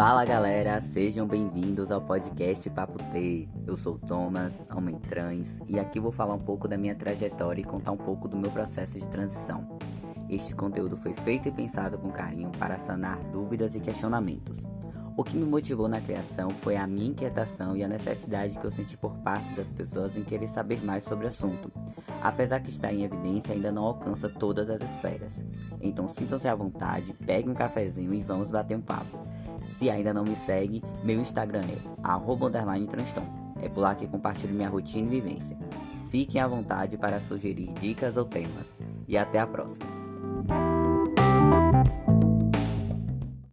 Fala galera, sejam bem-vindos ao podcast Papo T. Eu sou Thomas, homem trans, e aqui vou falar um pouco da minha trajetória e contar um pouco do meu processo de transição. Este conteúdo foi feito e pensado com carinho para sanar dúvidas e questionamentos. O que me motivou na criação foi a minha inquietação e a necessidade que eu senti por parte das pessoas em querer saber mais sobre o assunto. Apesar que está em evidência, ainda não alcança todas as esferas. Então sintam-se à vontade, peguem um cafezinho e vamos bater um papo. Se ainda não me segue, meu Instagram é @transtom. É por lá que compartilho minha rotina e vivência. Fiquem à vontade para sugerir dicas ou temas. E até a próxima.